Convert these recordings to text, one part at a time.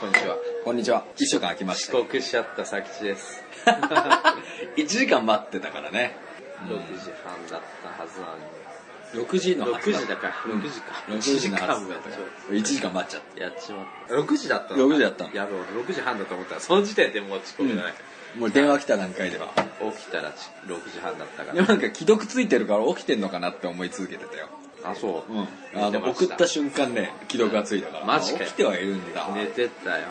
こんにちは。こんにちは。一週間空きまし遅た。刻しちゃった佐吉です。1時間待ってたからね。6時半だったはずなのに。6時の6発売時だから、うん6時か。6時の発間も売だかやっちゃら。1時間待っちゃっうやっちまった。6時だったの？6時だったのやべ、俺6時半だと思ったら、その時点でもう遅刻じゃない。た。もう電話来た段階では。起きたらち6時半だったかでもら。なんか既読ついてるから起きてんのかなって思い続けてたよ。あ、そう。うん。あの、送った瞬間ね、既読がついたから。マジかよ起きてはいるんだ。寝てたよ。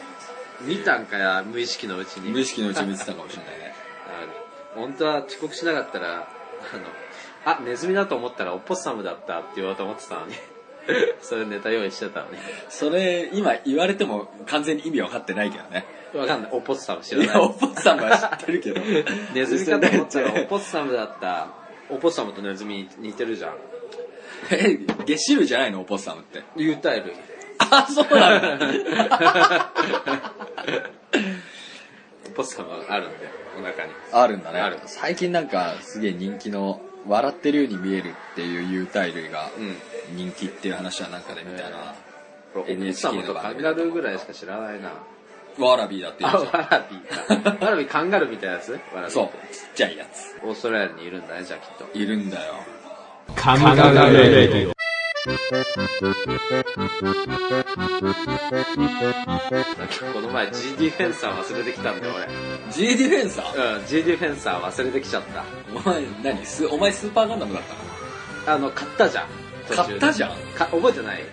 見たんかや、無意識のうちに。無意識のうちに見てたかもしれないね。あの本当は遅刻しなかったら、あの、あ、ネズミだと思ったらオポッサムだったって言おうと思ってたのに。それネタ用意してたのに。それ、今言われても完全に意味分かってないけどね。わかんない。オポッサム知らない。いや、おっぽさんは知ってるけど。ネズミかと思ったらオえポッサムだった。オポッサムとネズミ似てるじゃん。え、ゲシルじゃないのオポッサムって。類。あ、そうなんだ。オポッサムあるんで、お腹に。あるんだね。ある最近なんかすげえ人気の、笑ってるように見えるっていう有袋類がうん。人気っていう話はなんかで見たな。オポッサムとカンガルーぐらいしか知らないな。ワラビーだって言あ、うじゃワラビーか。ワラビーカンガルーみたいなやつ？そう。ちっちゃいやつ。オーストラリアにいるんだね、じゃあきっと。いるんだよ。神々レディオ。この前 G ディフェンサー忘れてきたんだよ、俺。G ディフェンサー？うん、G ディフェンサー忘れてきちゃった。お前何スお前スーパーガンダムだったの？あの、買ったじゃん。買ったじゃん？か覚えてない？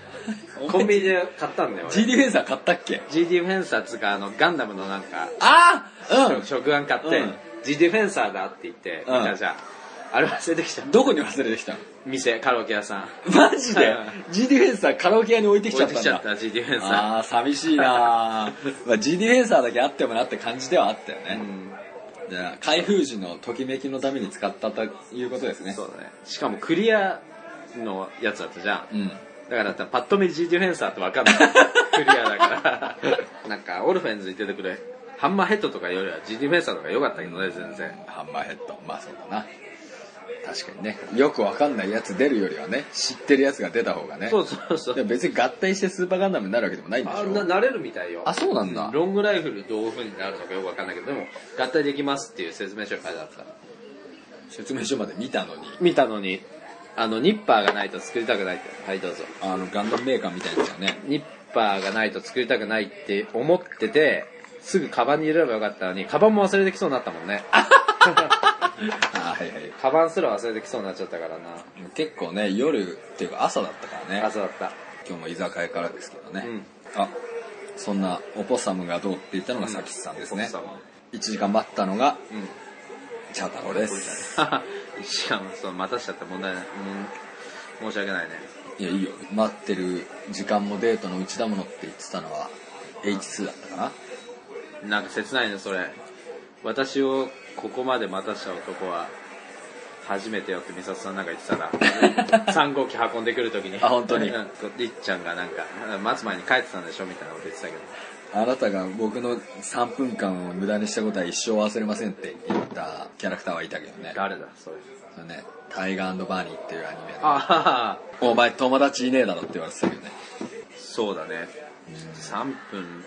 コンビニで買ったんだよ、G 俺。ディフェンサー買ったっけ？G ディフェンサーつうか、あの、ガンダムのなんか、ああうん食玩買って、うん G ディフェンサーだって言って、うん見たじゃん。あれ忘れてきた。どこに忘れてきた？の店、カラオケ屋さん。マジで？うん G ディフェンサーカラオケ屋に置いてきち置いゃってたんだきちゃった、G ディフェンサああ寂しいなー まあ G ディフェンサーだけあってもなって感じではあったよー。ね、うん。じゃあ開封時のときめきのために使ったということですねそうだね。しかもクリアのやつだったじゃん。うんだからパッと見 G ディフェンサーってわかんない。クリアだから。なんか、オルフェンズに出てくれ。ハンマーヘッドとかよりは G ディフェンサーとか良かったけどね、全然。ハンマーヘッドまあそうだな確かにねよくわかんないやつ出るよりはね知ってるやつが出た方がねそうそうそう。でも別に合体してスーパーガンダムになるわけでもないんでしあょななれるみたいよ。あそうなんだロングライフルどういう風になるのかよくわかんないけど、でも、合体できますっていう説明書が書いてあった。説明書まで見たのに見たのに、あの、ニッパーがないと作りたくないって。はい、どうぞ。あのガンダムメーカーみたいですよねニッパーがないと作りたくないって思ってて、すぐカバンに入れればよかったのに、カバンも忘れてきそうになったもんね。あはいはいカバンすら忘れてきそうになっちゃったからな。結構ね夜っていうか朝だったからね朝だった。今日も居酒屋からですけどね、うん。あそんなオポッサムがどうって言ったのがサキスさんですね、奥様1時間待ったのがうん。チャー太郎ですしかも、そう、待たしちゃった問題ない。うん。申し訳ないね。いやいいよ待ってる時間もデートのうちだものって言ってたのは H2 だったかななんか切ないね、それ。私をここまで待たした男は、初めてよって美里さんなんか言ってたな。3号機運んでくるときに。あ本当に うんりっちゃんがなんか、待つ前に帰ってたんでしょみたいなこと言ってたけど。あなたが僕の3分間を無駄にしたことは一生忘れませんって言ったキャラクターはいたけどね誰だ、それ。それねタイガーバーニーっていうアニメのあははお前友達いねえだろって言われてたけどねそうだね。3分、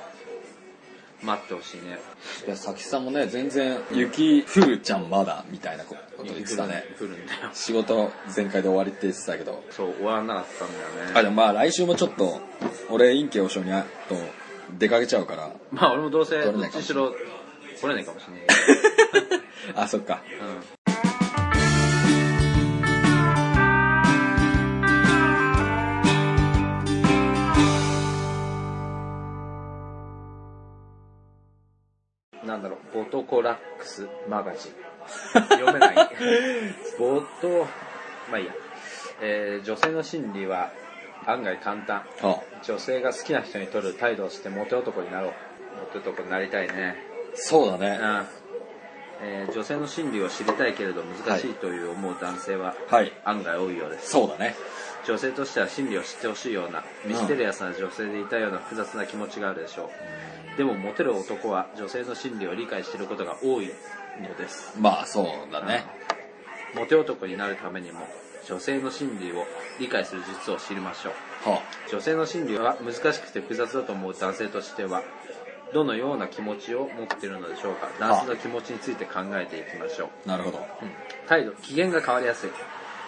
待ってほしいね。いや佐々木さんもね全然雪降るじゃんまだみたいなこと言ってたね。来るんだよ。仕事全開で終わりって言ってたけど。そう、終わらなかったんだよね。あでもまあ来週もちょっと俺陰慶和尚に会うと出かけちゃうから。まあ俺もどうせ、どっちしろ、来れないかもしれない。け あそっかなんだろう、ボトコラックスマガジン。読めない。ボト、まあいいや。えー女性の心理は案外簡単。あ女性が好きな人に取る態度をしてモテ男になろう。モテ男になりたいね。うそうだねん。えー女性の心理を知りたいけれど難しいという思う男性ははい案外多いようです。そうだね女性としては心理を知ってほしいような、ミステリアスな女性でいたような複雑な気持ちがあるでしょう。でもモテる男は女性の心理を理解していることが多いのです。まあそうだね。モテ男になるためにも、女性の心理を理解する術を知りましょう。は女性の心理は難しくて複雑だと思う男性としてはどのような気持ちを持っているのでしょうか。男性の気持ちについて考えていきましょう。あなるほど。態度機嫌が変わりやすい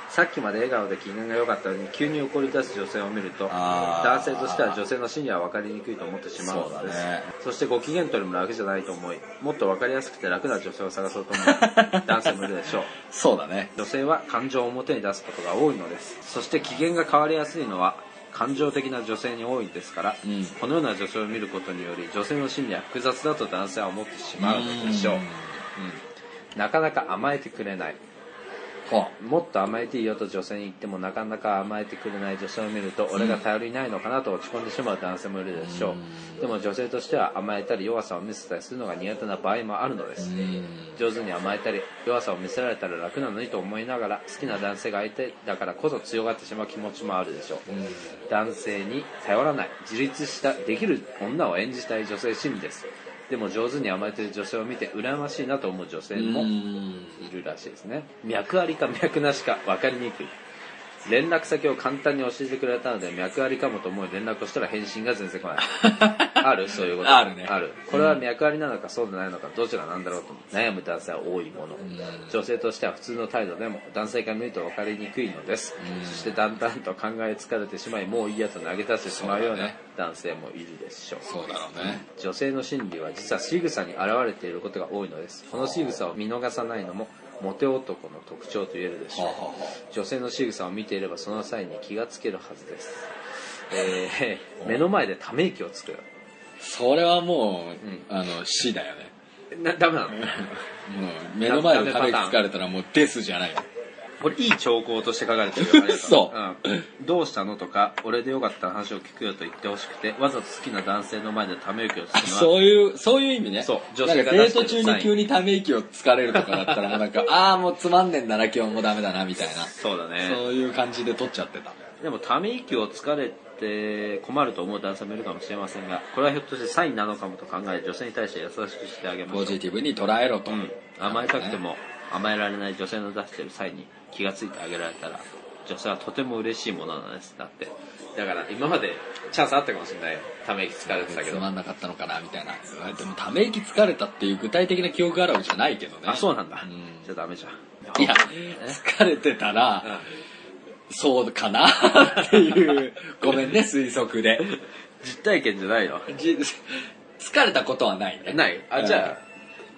さっきまで笑顔で機嫌が良かったのに急に怒り出す女性を見ると男性としては女性の心理は分かりにくいと思ってしまうのですそね。そしてご機嫌取りも楽じゃないと思いもっと分かりやすくて楽な女性を探そうと思う。男性もいるでしょう。そうだね。女性は感情を表に出すことが多いのです。そして機嫌が変わりやすいのは感情的な女性に多いですから、うん。このような女性を見ることにより女性の心理は複雑だと男性は思ってしまうのでしょう。うん。うん。なかなか甘えてくれない。はもっと甘えていいよと女性に言ってもなかなか甘えてくれない女性を見ると俺が頼りないのかなと落ち込んでしまう男性もいるでしょう。でも女性としては甘えたり弱さを見せたりするのが苦手な場合もあるのです。うん。上手に甘えたり弱さを見せられたら楽なのにと思いながら好きな男性が相手だからこそ強がってしまう気持ちもあるでしょう。男性に頼らない自立したできる女を演じたい女性心理ですでも上手に甘えてる女性を見て羨ましいなと思う女性もうん。いるらしいですね。脈ありか脈なしか分かりにくい連絡先を簡単に教えてくれたので脈ありかもと思い連絡をしたら返信が全然来ない。ある？そういうこと？あるね。ある。これは脈ありなのかそうでないのかどちらなんだろうと悩む男性は多いもの。女性としては普通の態度でも男性から見ると分かりにくいのです。うん。そしてだんだんと考え疲れてしまいもういいやと投げ出してしまうような男性もいるでしょう。そうだろうね。女性の心理は実は仕草に現れていることが多いのです。この仕草を見逃さないのもモテ男の特徴と言えるでしょう。女性の仕草を見ていればその際に気がつけるはずです、えー目の前でため息をつくそれはもう、あの死だよね。なダメなの？もう目の前でため息つかれたらもうですじゃないよこれいい兆候として書かれてるよありがと嘘うん、どうしたのとか俺でよかったら話を聞くよと言ってほしくてわざと好きな男性の前でため息をつくのはそういうそういう意味ね。そう女女性がデート中に急にため息をつかれるとかだったらもうなんか ああもうつまんねえんだな今日もダメだなみたいな。そうだね。そういう感じで撮っちゃってた。でもため息をつかれて困ると思う男性もいるかもしれませんがこれはひょっとしてサインなのかもと考え女性に対して優しくしてあげましょう。ポジティブに捉えろと、うん、甘えたくても甘えられない女性の出してる際に気がついてあげられたら女性はとても嬉しいものなんです。だってだから今までチャンスあったかもしれないよ。ため息つかれてたけど。つまんなかったのかなみたいな。でもため息つかれたっていう具体的な記憶があるわけじゃないけどね。あそうなんだ、うんじゃあダメじゃん。いや 疲れてたら、そうかなっていう。ごめんね推測で。実体験じゃないの？じ 疲れたことはないね。ない。あうんじゃあ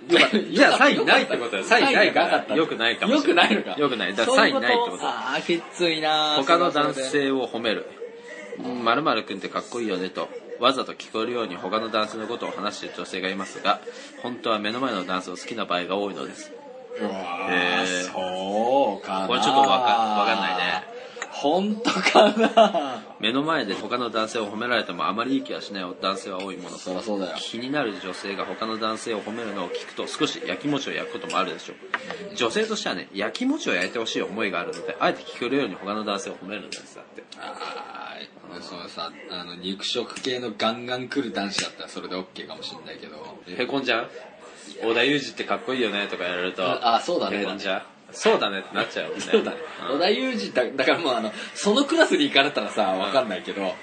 じゃあサインないってことだよ。サインないからよくないかもよしれない。くないのか。よくない。だからサインないってこと。ああきついな他の男性を褒める「まるくんってかっこいいよね」と。わざと聞こえるように他の男性のことを話している女性がいますが本当は目の前の男性を好きな場合が多いのです。うわへー。ーそうかなこれちょっとわかわかんないね本当かな？目の前で他の男性を褒められてもあまりいい気はしない男性は多いもの。そりゃそうだよ。気になる女性が他の男性を褒めるのを聞くと少し焼きもちを焼くこともあるでしょう。女性としてはね焼きもちを焼いてほしい思いがあるのであえて聞こえるように他の男性を褒めるんですだって。あーそのさあの肉食系のガンガン来る男子だったらそれで OK かもしれないけど。へこんじゃう？織田裕二ってかっこいいよねとかやられると。あそうだね。へこんじゃう？そうだねってなっちゃうよね。そうだ。ねん。織田裕二だだからもうあのそのクラスに行かれたらさわかんないけど、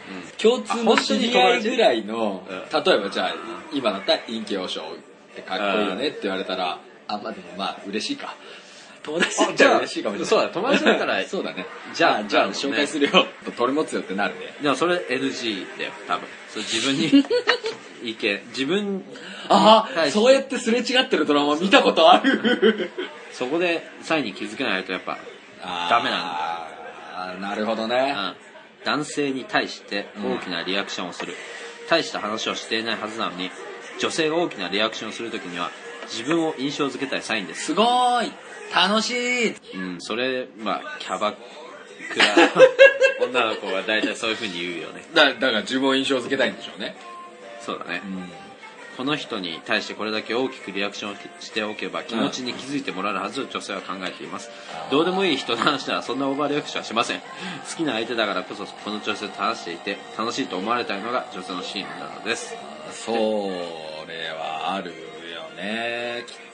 共通の知り合いぐらいの、うん。例えばじゃあ今だったら陰気王将ってかっこいいよねって言われたら、あまあでもまあ嬉しいか。友達だったら嬉しいかもしれない。そうだ友達だったらそうだね。じゃあじゃあ紹介するよ。取り持つよってなるね。でもそれ NG だよ多分そう自分に 意見自分ああはいそうやってすれ違ってるドラマ見たことある。そこで際に気づけないとやっぱダメなんだ。あーなるほどね、うん。男性に対して大きなリアクションをする、大した話をしていないはずなのに女性が大きなリアクションをするときには自分を印象づけたいサインです。すごーい。楽しい。うんそれまあキャバ女の子は大体そういうふうに言うよね。だだから自分を印象付けたいんでしょうね。そうだね、うん。この人に対してこれだけ大きくリアクションをしておけば気持ちに気づいてもらえるはずと女性は考えています、どうでもいい人の話ならそんなオーバーリアクションはしません。好きな相手だからこそこの女性と話していて楽しいと思われたいのが女性の心理なのです。それはあるよね。きっと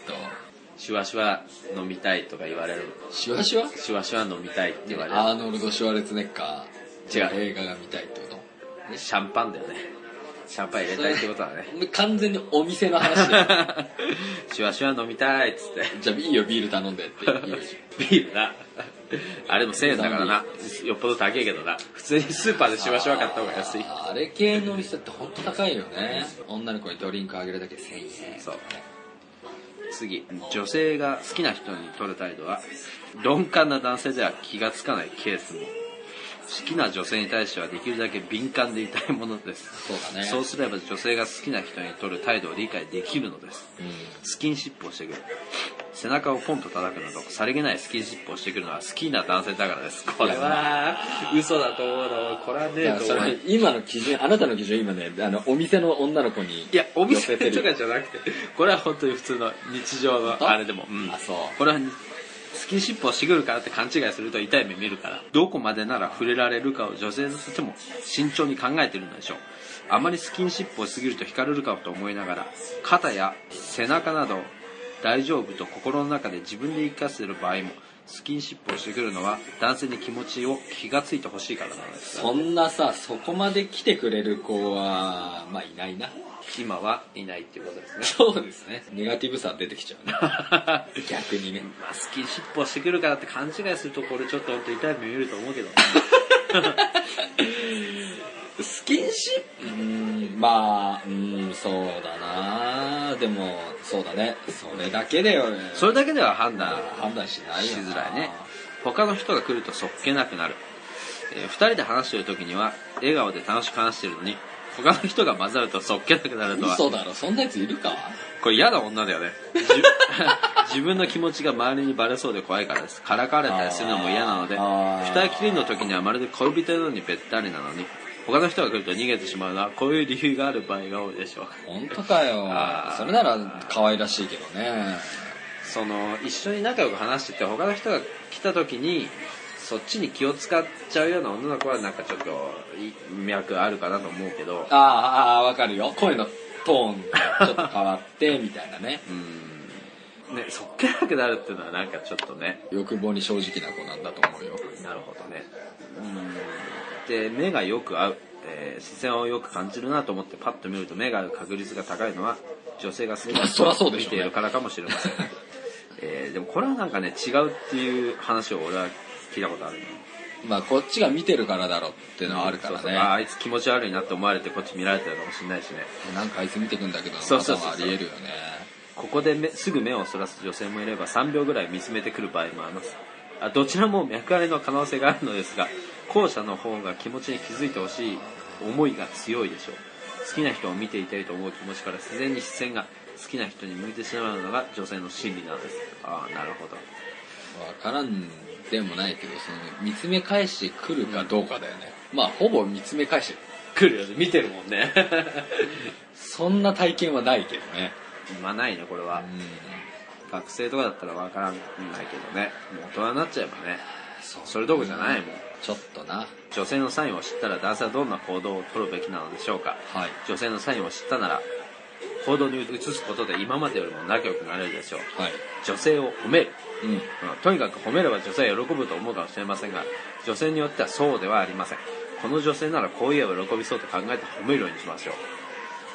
シュワシュワ飲みたいとか言われる。シュワシュワ？シュワシュワ飲みたいって言われる。アーノルド・シュワルツェネッカー違う映画が見たいってことシャンパンだよねシャンパン入れたいってことだね完全にお店の話でシュワシュワ飲みたいっつってじゃあいいよビール頼んでって言うじビールなあれも1000円だからなよっぽど高いけどな普通にスーパーでシュワシュワ買った方が安いあれ系のお店って本当高いよね女の子にドリンクあげるだけで1000円そう次。女性が好きな人に取る態度は鈍感な男性では気が付かないケースも。好きな女性に対してはできるだけ敏感でいたいものです。そうだね。そうすれば女性が好きな人に取る態度を理解できるのです。うん。スキンシップをしてくる。背中をポンと叩くなどさりげないスキンシップをしてくるのは好きな男性だからです。これは。嘘だと思うの。これはね今の基準あなたの基準今ねあのお店の女の子にいやお店とかじゃなくてこれは本当に普通の日常のあれでも、うん。あそう。これはスキンシップをしてくるからって勘違いすると痛い目見るからどこまでなら触れられるかを女性としても慎重に考えてるのでしょう。あまりスキンシップをしすぎると惹かれるかと思いながら肩や背中など大丈夫と心の中で自分で言い聞かせる場合もスキンシップをしてくるのは男性に気持ちを気がついてほしいからなんです。そんなさそこまで来てくれる子はまあいないな。今はいないっていうことですね。そうですね。ネガティブさ出てきちゃうね 逆にね。まあ、スキンシップをしてくるからって勘違いするとこれちょっと本当痛い目見ると思うけどスキンシップ？うんまあうんそうだな。でもそうだね。それだけでよそれだけでは判断判断しないよしなづらいね。他の人が来るとそっけなくなる、えー二人で話している時には笑顔で楽しく話しているのに他の人が混ざるとそっけなくなるとは。嘘だろ。そんなやついるか？これ嫌な女だよね。じ 自分の気持ちが周りにバレそうで怖いからです。からかわれたりするのも嫌なので二人きりの時にはまるで恋人のようにべったりなのに他の人が来ると逃げてしまうのはこういう理由がある場合が多いでしょう。本当かよ。それなら可愛らしいけどね。その一緒に仲良く話してて他の人が来た時にそっちに気を使っちゃうような女の子はなんかちょっとい脈あるかなと思うけど。ああああわかるよ。声のトーンがちょっと変わってみたいなね。うん。ねそっけなくなるっていうのはなんかちょっとね。欲望に正直な子なんだと思うよ。なるほどね。うんで目がよく合う、えー視線をよく感じるなと思ってパッと見ると目が合う確率が高いのは女性が好きなそりゃそうでしょうね。見ているからかもしれません、えーでもこれはなんかね違うっていう話を俺は聞いたことあるの。まあこっちが見てるからだろっていうのはあるからそうそうああねいつ気持ち悪いなって思われてこっち見られてるかもしれないしね。なんかあいつ見てくんだけどそうそうそうありえるよね。ここで目すぐ目をそらす女性もいれば3秒ぐらい見つめてくる場合もあります。あどちらも脈ありの可能性があるのですが後者の方が気持ちに気づいてほしい思いが強いでしょう。好きな人を見ていたいと思う気持ちから自然に視線が好きな人に向いてしまうのが女性の心理なんです。ああなるほど。わからんでもないけどその見つめ返してくるかどうかだよね、まあほぼ見つめ返して来るよね。見てるもんね。そんな体験はないけどね。まあないねこれは。う学生とかだったらわからないけどね。もう大人になっちゃえばねそうそれどころじゃないもん。ちょっとな。女性のサインを知ったら男性はどんな行動を取るべきなのでしょうか。はい。女性のサインを知ったなら行動に移すことで今までよりも仲良くなれるでしょう。はい。女性を褒める、うん。うん。とにかく褒めれば女性は喜ぶと思うかもしれませんが女性によってはそうではありません。この女性ならこう言えば喜びそうと考えて褒めるようにしましょう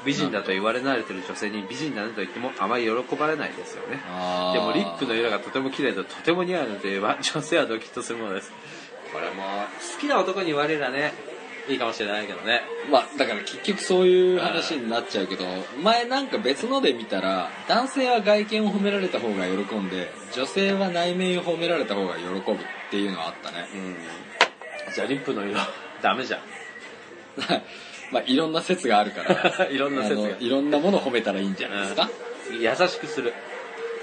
美人だと言われ慣れてる女性に美人だねと言ってもあまり喜ばれないですよね。でもリップの色がとても綺麗でとても似合うのといえば女性はドキッとするものです。これも好きな男に言われりゃねいいかもしれないけどね。まあだから結局そういう話になっちゃうけど前なんか別ので見たら男性は外見を褒められた方が喜んで女性は内面を褒められた方が喜ぶっていうのはあったね。うん。じゃあリップの色ダメじゃん まあいろんな説があるから。いろんな説が。いろんなものを褒めたらいいんじゃないですか、次優しくする。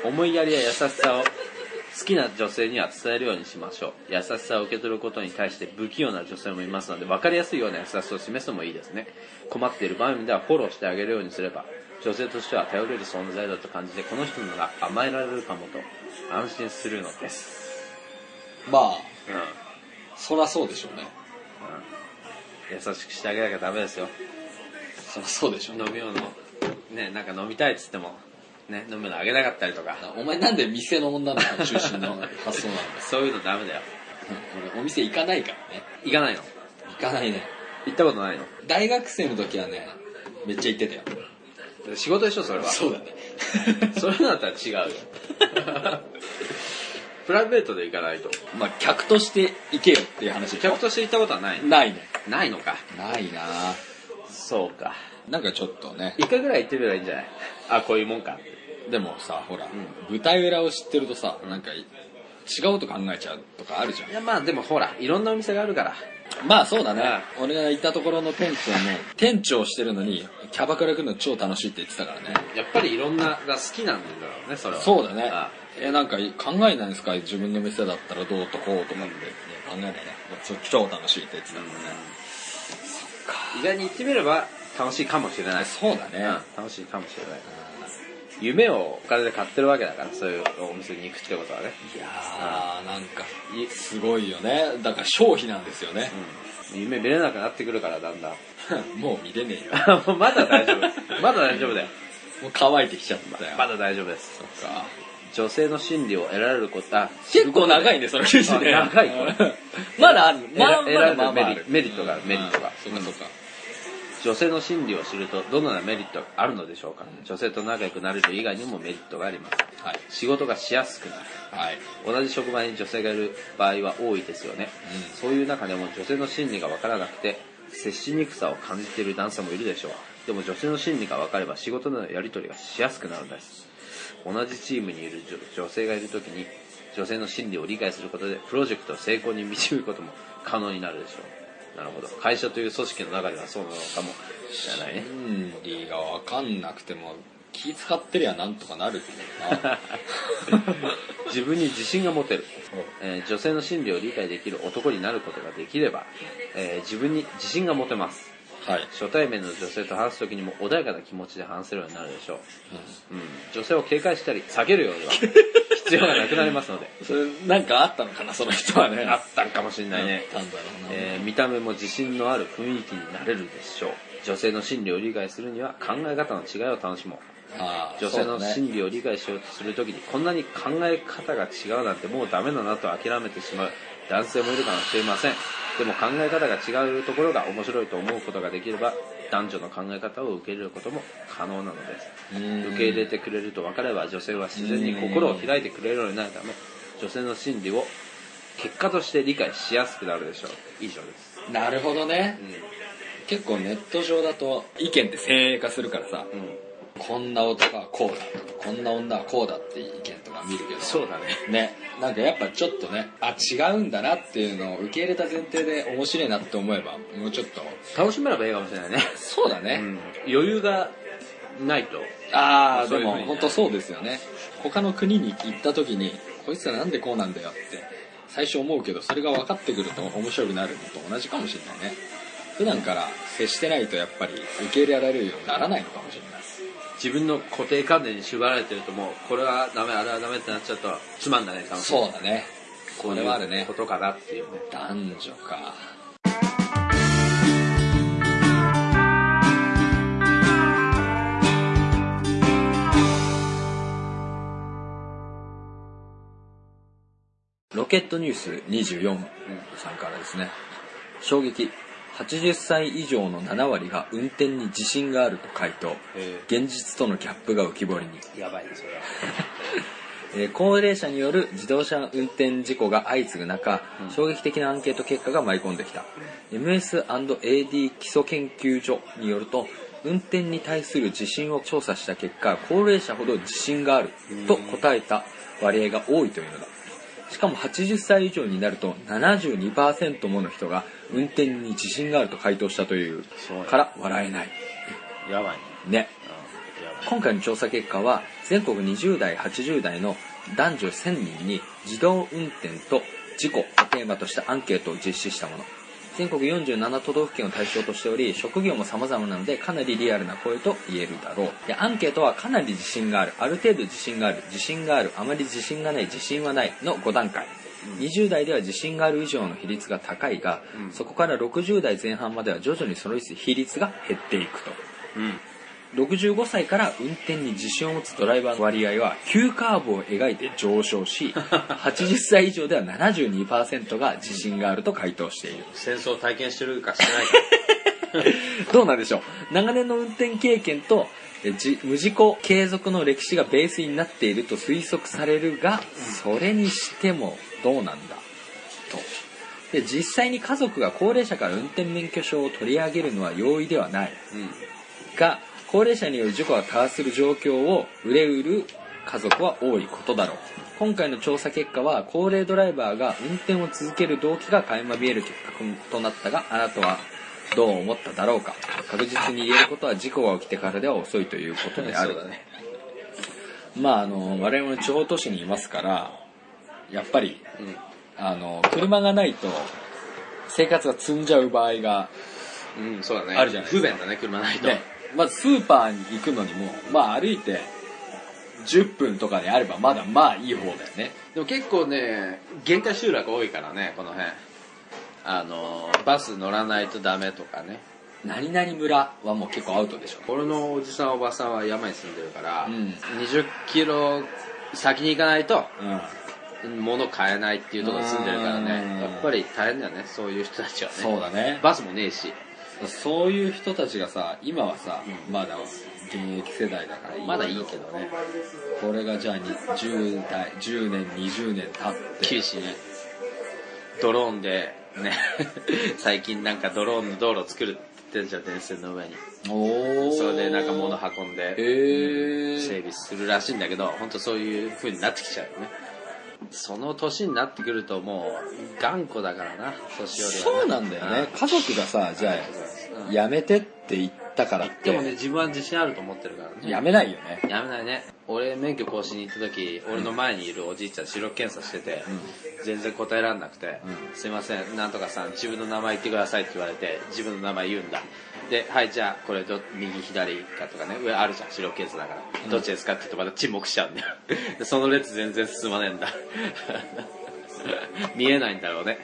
思いやりや優しさを好きな女性には伝えるようにしましょう。優しさを受け取ることに対して不器用な女性もいますので分かりやすいような優しさを示すのもいいですね。困っている場面ではフォローしてあげるようにすれば女性としては頼れる存在だと感じてこの人なら甘えられるかもと安心するのです。まあうん、うん、そらそうでしょうね優しくしてあげなきゃダメですよそらそうでしょ飲み物ねなんか飲みたいっつってもね、飲むのあげなかったりとか。お前なんで店の女の子中心の発想なんだよ。そういうのダメだよ。俺お店行かないからね。行かないの？行かないね。行ったことないの？大学生の時はね、めっちゃ行ってたよ。仕事でしょ、それは。そうだね。それだったら違うよ。プライベートで行かないと。まあ客として行けよっていう話客として行ったことはないないね。ないのか。ないなそうか。なんかちょっとね。一回ぐらい行ってみればいいんじゃない？あ、こういうもんか。でもさ、ほら、舞台裏を知ってるとさ、なんか違うこと考えちゃうとかあるじゃんい。や、まあでもほら、いろんなお店があるから。まあそうだねあ。俺が行ったところの店長も、店長してるのに、キャバクラ来るの超楽しいって言ってたからね。やっぱりいろんなが好きなんだろうね、それは。そうだねあ。え、なんか考えないんですか？自分の店だったらどうとこうとかって。いや考えない？ね。そ超楽しいって言ってたからね。意外に行ってみれば楽しいかもしれない。そうだね。うん楽しいかもしれない。夢をお金で買ってるわけだから、そういうお店に行くってことはね。いやー、なんか、いすごいよね。だから消費なんですよね。うん。夢見れなくなってくるから、だんだん。もう見れねえよ。まだ大丈夫。まだ大丈夫だよ。もう乾いてきちゃったよ。まだ大丈夫です。そっか。女性の心理を得られることは、結構長いね、その記事ね。あ長い。これ まだある。まあ、まだまあまあある。メリット。がある。メリットが。うん。そっかそっか。女性の心理を知るとどのようなメリットがあるのでしょうか？女性と仲良くなれる以外にもメリットがあります。はい。仕事がしやすくなる。はい。同じ職場に女性がいる場合は多いですよね、うそういう中でも女性の心理が分からなくて接しにくさを感じている男性もいるでしょう。でも女性の心理が分かれば仕事のやり取りがしやすくなるんです同じチームにいる女女性がいる時に女性の心理を理解することでプロジェクトを成功に導くことも可能になるでしょう。なるほど。会社という組織の中ではそうなのかもしれないね。心理が分かんなくても気使ってりゃなんとかなるな。自分に自信が持てる、えー女性の心理を理解できる男になることができれば、えー自分に自信が持てますはい、初対面の女性と話す時にも穏やかな気持ちで話せるようになるでしょう、うん、女性を警戒したり避けるようには 必要がなくなりますので。それなんかあったのかなその人はね。あったんかもしれないね。あったんだろうな、えー見た目も自信のある雰囲気になれるでしょう。女性の心理を理解するには考え方の違いを楽しもう。あー女性のそうだね心理を理解しようとするときにこんなに考え方が違うなんてもうダメだなと諦めてしまう男性もいるかもしれません。でも考え方が違うところが面白いと思うことができれば男女の考え方を受け入れることも可能なのです。うん。受け入れてくれると分かれば女性は自然に心を開いてくれるようになるため女性の心理を結果として理解しやすくなるでしょう。以上です。なるほどね、結構ネット上だと意見って先鋭化するからさ、うん、うん、こんな男はこうだこんな女はこうだって意見見るけど。そうだね。ね。なんかやっぱちょっとねあ違うんだなっていうのを受け入れた前提で面白いなって思えばもうちょっと。楽しめればいいかもしれないね、そうだね、うん、余裕がないと。ああでも本当そうですよね。他の国に行った時にこいつらなんでこうなんだよって最初思うけどそれが分かってくると面白くなるのと同じかもしれないね。普段から接してないとやっぱり受け入れられるようにならないのかもしれない自分の固定観念に縛られてるともうこれはダメあれはダメってなっちゃうとつまんないね多分そうだね。これはあるねことかなっていうね。男女か。ロケットニュース24さんからですね。衝撃80歳以上の7割が運転に自信があると回答え現実とのギャップが浮き彫りに。やばいねそれは。えー高齢者による自動車運転事故が相次ぐ中、うん。衝撃的なアンケート結果が舞い込んできた、MS&AD 基礎研究所によると運転に対する自信を調査した結果高齢者ほど自信があると答えた割合が多いというのだ。しかも80歳以上になると72%もの人が運転に自信があると回答したというから笑えない。やばい。ね。ねうんやばい。今回の調査結果は全国20代80代の男女1000人に自動運転と事故をテーマとしたアンケートを実施したもの。全国47都道府県を対象としており職業も様々なのでかなりリアルな声と言えるだろう。でアンケートはかなり自信がある。ある程度自信がある。自信がある。あまり自信がない。自信はない。の5段階20代では自信がある以上の比率が高いが、うん。そこから60代前半までは徐々にその比率が減っていくと。うん。65歳から運転に自信を持つドライバーの割合は急カーブを描いて上昇し 80歳以上では72%が自信があると回答している。戦争を体験してるかしてないか。どうなんでしょう？長年の運転経験とえじ無事故継続の歴史がベースになっていると推測されるがそれにしてもどうなんだ？と。で実際に家族が高齢者から運転免許証を取り上げるのは容易ではない。が高齢者による事故が多発する状況を憂うる家族は多いことだろう。今回の調査結果は高齢ドライバーが運転を続ける動機が垣間見える結果となったがあなたはどう思っただろうか確実に言えることは事故が起きてからでは遅いということであるねまああの我々も地方都市にいますからやっぱりうんあの車がないと生活が積んじゃう場合がうん、そうだね。あるじゃないですか不便だね、車ないと。ね、まずスーパーに行くのにも、まあ歩いて10分とかであればまだまあいい方だよね。でも結構ね、限界集落多いからね、この辺。あの、バス乗らないとダメとかね。何々村はもう結構アウトでしょ。俺のおじさんおばさんは山に住んでるから、うん20キロ先に行かないとうん。物買えないっていうところに住んでるからうんね。やっぱり大変だよね、そういう人たちはね。そうだね。バスもねえし。そういう人たちがさ、今はさ、うんまだ現役世代だからまだいいけどね。これがじゃあに10代、10年、20年経って。厳しいね。ドローンで、ね、最近なんかドローンの道路作るって言ってんじゃん、電線の上に。おー。それでなんか物運んへで、ー。整備するらしいんだけど、本当そういう風になってきちゃうよね。その年になってくるともう、頑固だからな、年寄りは、そうなんだよね。家族がさ、じゃあ、やめてって言ったからって、でもね、自分は自信あると思ってるからね。やめないよね。やめないね。俺、免許更新に行った時、俺の前にいるおじいちゃん、視力検査してて、全然答えられなくて、うすいません、なんとかさん、自分の名前言ってくださいって言われて、自分の名前言うんだ。で、はい、じゃあ、これど、右、左かとかね、上あるじゃん、視力検査だから。どっちですかって言うとまた沈黙しちゃうんだよ。でその列全然進まねえんだ。見えないんだろうね。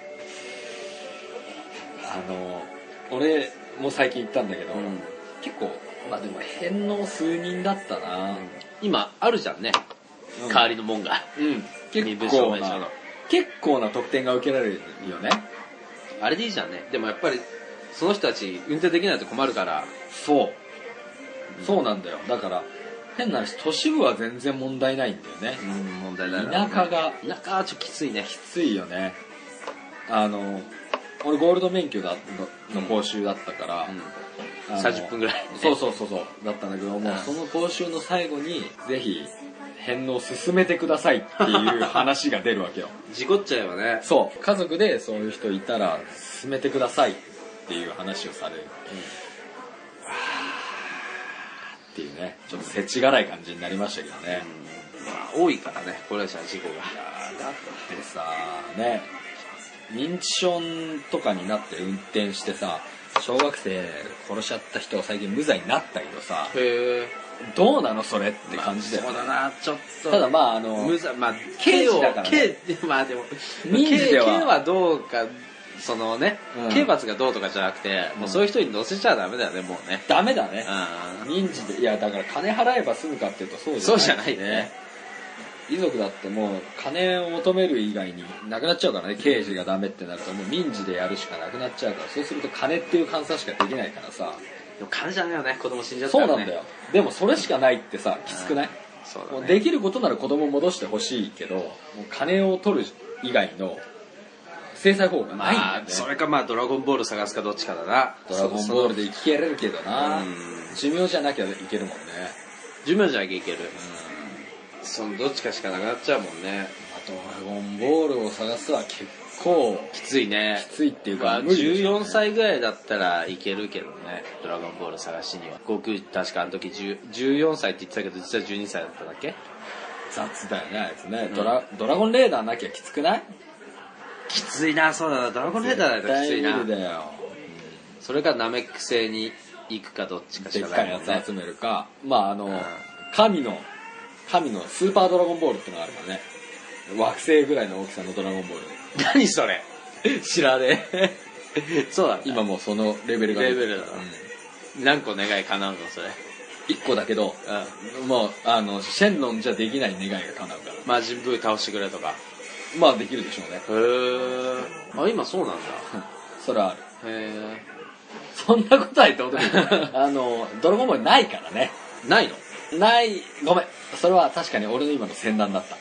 あの、俺も最近行ったんだけど、うん結構、まあでも返納数人だったな。今、あるじゃんね。うん代わりの門が。うん。結構な。結構な得点が受けられるよね。あれでいいじゃんね。でもやっぱり、その人たち運転できないと困るから、そう。そうなんだよ。だから、変な話、都市部は全然問題ないんだよね。うん、問題ない田舎が田舎はちょっときついね。きついよね。あの、俺ゴールド免許だのの講習だったから、あの30分ぐらい、そうそうそうそうだったんだけども、うん。その講習の最後にぜひ返納進めてくださいっていう話が出るわけよ。事故っちゃえばね。そう。家族でそういう人いたら進めてくださいっていう話をされる、っていうねちょっと世知辛い感じになりましたけどね、まあ、多いからね、高齢者の事故が。だってさね認知症とかになって運転してさ小学生殺しちゃった人が最近無罪になったけどさへえ。どうなのそれって感じだよ、そうだな、ちょっと。ただまああの無罪、まあ、刑事だからね。刑、まあでも、民事では。刑刑はどうか、そのね、うん。刑罰がどうとかじゃなくて、もうそういう人に乗せちゃダメだよね、もうね。ダメだね。う民事でいやだから金払えば済むかっていうとそうじゃないそうじゃないね遺族だってもう金を求める以外になくなっちゃうからね刑事がダメってなるともう民事でやるしかなくなっちゃうからそうすると金っていう換算しかできないからさん。でも金じゃないよね、子供死んじゃったらね。そうなんだよでもそれしかないってさきつくない？そうだね。もうできることなら子供戻してほしいけどもう金を取る以外の制裁方法がないんだよまあね、、それかまあ、ドラゴンボール探すかどっちかだな。ドラゴンボールで生きれるけどなうん寿命じゃなきゃいけるもんね寿命じゃなきゃいける。そのどっちかしかなくなっちゃうもんね。ドラゴンボールを探すは結構きついね。きついっていうまあ、か無理でしょうね。14歳ぐらいだったらいけるけどね、ドラゴンボール探しには。悟空、確かあの時10 14歳って言ってたけど、実は12歳だっただっけ？雑だよねあいつね、ドラドラゴンレーダーなきゃきつくない？きついな、そうだな、ドラゴンレーダーだときついな。絶対無。理だよ。それかナメック星に行くかどっちかしでっかないもんね。やつ集めるか。まああの、ん。神の神のスーパードラゴンボールってのがあるからね惑星ぐらいの大きさのドラゴンボール何それ？知らねえ。そうだ、今もうそのレベルがレベルだな何個願い叶うの、それ？1個だけど、もう、あの、シェンロンじゃできない願いが叶うから。魔人ブー倒してくれとか。まあできるでしょうね。へー。あ、今そうなんだ。それはある。へそんなことは言ってことない。あの、ドラゴンボールないからね。ー。ないの？ない、ごめん。それは確かに俺の今の戦乱だった。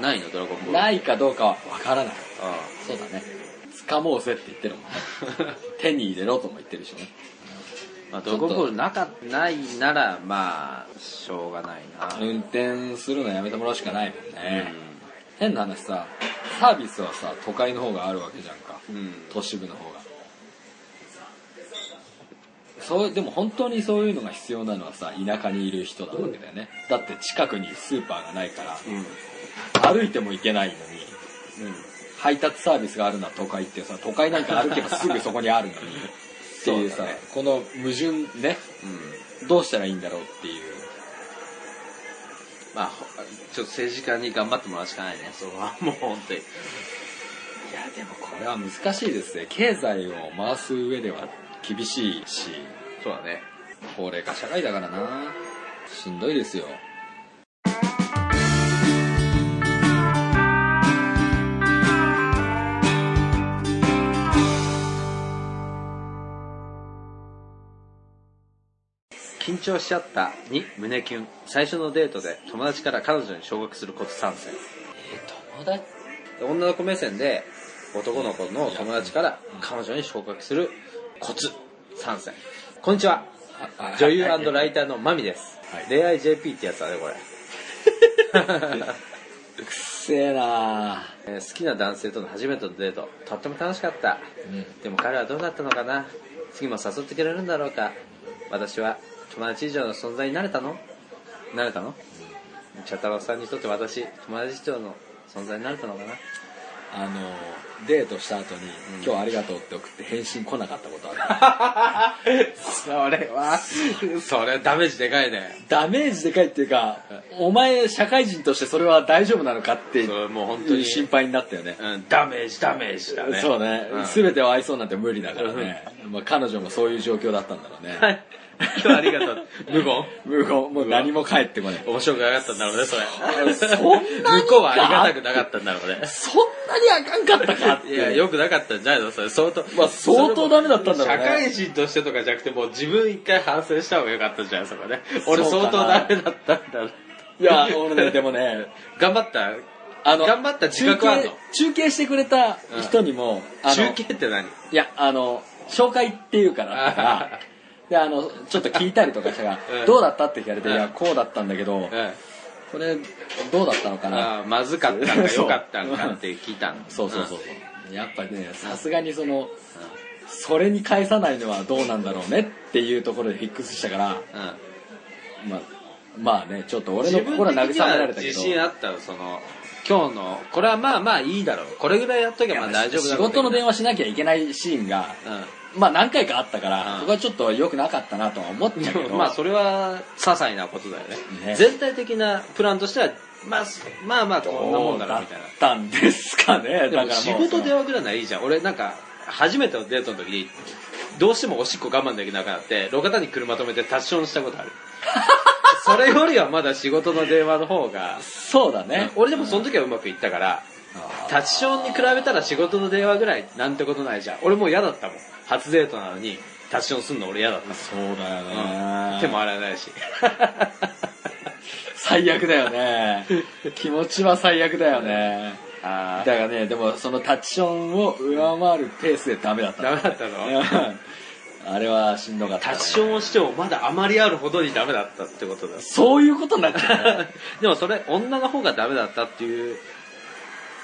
ないのドラゴンボール。い。ないかどうかはわからない。あそうだね。掴もうぜって言ってるもんね。手に入れろとも言ってるでしね。まあ、ドラゴンボールなかないなら、まあ、しょうがないな。運転するのやめてもらうしかないもんうね。変な話さ、サービスはさ、都会の方があるわけじゃんか。ん。うん。都市部の方が。そう、でも本当にそういうのが必要なのはさ、田舎にいる人なわけだよね。だって近くにスーパーがないから、うん。歩いても行けないのに、配達サービスがあるのは都会ってさ、都会なんか歩けばすぐそこにあるのに、っていうさ、ねこの矛盾ね、うん。どうしたらいいんだろうっていう。まあ、ほちょっと政治家に頑張ってもらうしかないね、そこは。もう本当に。いや、でもこれは難しいですね。経済を回す上では厳しいし、そうだね。高齢化社会だからな。しんどいですよ。緊張しちゃった2胸キュン最初のデートで友達から彼女に昇格するコツ3選え、友達？女の子目線で男の子の友達から彼女に昇格するコツ3選。こんにちは。女優ライターのマミです、はい。恋愛 JP ってやつだねこれ、くっせえなえー好きな男性との初めてのデート。とっても楽しかった。うん。でも彼はどうだったのかな。次も誘ってくれるんだろうか。私は友達以上の存在になれたの？なれたの？茶太郎さんにとって私友達以上の存在になれたのかな？あの、デートした後に、今日ありがとうって送って返信来なかったことある。それはそれダメージでかいねダメージでかいっていうか、お前社会人としてそれは大丈夫なのかってそれもう本当に心配になったよね。うん、ダメージダメージだねそうねうん。すべ、てを愛そうなんて無理だからね。まあ彼女もそういう状況だったんだろうね。はい今日はありがとう。無言。無言、もう何も返ってこない。面白くなかったんだろうねそれ。そんなに向こうはありがたくなかったんだろうね。そんなにあかんかったかって。いやよくなかったんじゃないのそれ。相当まあ相当ダメだったんだろうね。社会人としてとかじゃなくてもう自分一回反省した方がよかったじゃんそこね。俺相当ダメだったんだろう。いや、俺ね、でもね、頑張った？あの、頑張った自覚あんの？中継してくれた人にも、中継って何？いや、あの、紹介っていうから、で、あの、ちょっと聞いたりとかしたら、うん。どうだったって聞かれて、うん。いや、こうだったんだけど、うん。これ、どうだったのかな？あーまずかったんか良かったんかって聞いたのそうそうそう。そう。やっぱね、さすがにその、それに返さないのはどうなんだろうねっていうところでフィックスしたから、うん。うんまあ、まあね、ちょっと俺自の心は分的に慰めらはれたけど、自信あったのその今日のこれはまあまあいいだろう。これぐらいやっとけばまあ大丈夫だ仕ろう事の電話しなきゃいけないシーンが、まあ何回かあったから、うん。そこはちょっと良くなかったなとは思っちゃうけど、うんまあそれは些細なことだよね。ね。全体的なプランとしてはまあまあまあこんなもんだろうみたいな。ったんですかね。でも仕事電話ぐらいならいいじゃん。俺なんか初めてのデートの時にどうしてもおしっこ我慢できなくなって路肩に車止めてタッチションしたことある。それよりはまだ仕事の電話の方がそうだね。俺でもその時はうまくいったからタッチションに比べたら仕事の電話ぐらいなんてことないじゃん。俺もう嫌だったもん初デートなのにタッチションすんの俺嫌だったそうだよね。手も洗えないし 最悪だよね。気持ちは最悪だよね。あだからね、でもそのタッチションを上回るペースでダメだった。ダメだったの？うんあれはしんどかった、タッチションをしてもまだあまりあるほどにダメだったってことだそういうことになっちゃう。でもそれ女の方がダメだったっていう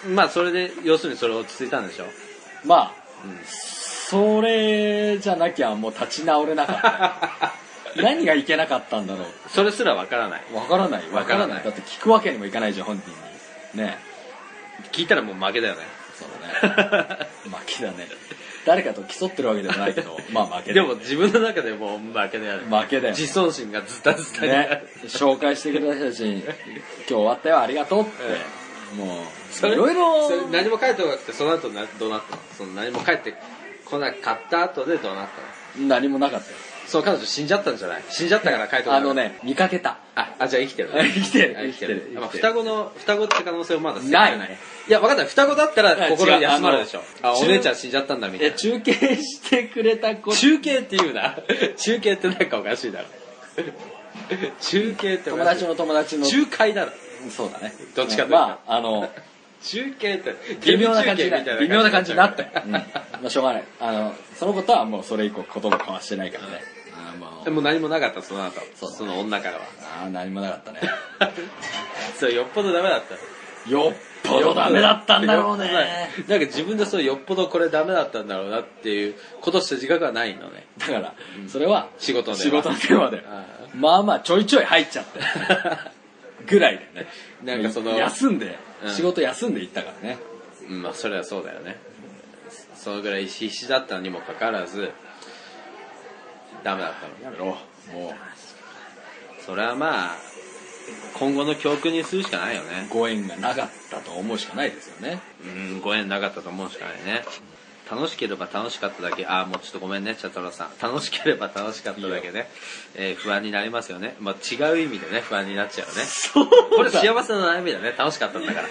まあそれで要するにそれ落ち着いたんでしょ？まあ、うんそれじゃなきゃもう立ち直れなかった。何がいけなかったんだろう。それすらわからないわからない。わからない。だって聞くわけにもいかないじゃん、本人に。ね聞いたらもう負けだよねそうだね。負けだね。誰かと競ってるわけでもないけど、まあ負けだでも自分の中でもう負けだよね負けだよ。自尊心がズタズタになるね、紹介してくれた人たちに、今日終わったよ、ありがとうって。もう、いろいろ何も帰ってこなくてその後などうなったの？その何も帰ってこなかった後でどうなったの？何もなかったよ。その彼女死んじゃったんじゃない？死んじゃったから書いてあのね、見かけた。ああじゃあ生きてる 生きてるあ生きてる。生きてる。まあ双子の双子って可能性もまだ捨ててない。ねい。や分かんない双子だったら心違う休まるでしょ。あのあお姉ちゃん死んじゃったんだみたいえ、な中継してくれた子、中継って言うな。中継ってなんかおかしいだろ。中継っておかしい。友達の友達の、仲介だろ。そうだね。どっちかというと。まあ、あの、中継って微妙な感じ微妙な感じになったよよ。うん。まあ、しょうがない。あの、そのことはもうそれ以降言葉交わしてないからね。あーまあもう何もなかったその後そその女からはあー、何もなかったね。そうよっぽどダメだったよっぽどダメだったんだろうね。なんか自分でそうよっぽどこれダメだったんだろうなっていうことして自覚はないのねだから、それは、仕事の電話仕事の電話で。あまあまあ、ちょいちょい入っちゃって。ぐらいだよね。なんかその休んで、うん仕事休んで行ったからね。うんまあそれはそうだよねそのぐらい必死だったにもかかわらずダメだったのやめろ。もそれはまあ今後の教訓にするしかないよねう、ご縁がなかったと思うしかないですよね。うんご縁なかったと思うしかないね楽しければ楽しかっただけ。ああもうちょっとごめんね茶太郎さん。楽しければ楽しかっただけね。えー不安になりますよね、まあ、違う意味でね不安になっちゃうよね。そうこれ幸せの悩みだね。楽しかったんだから、うん。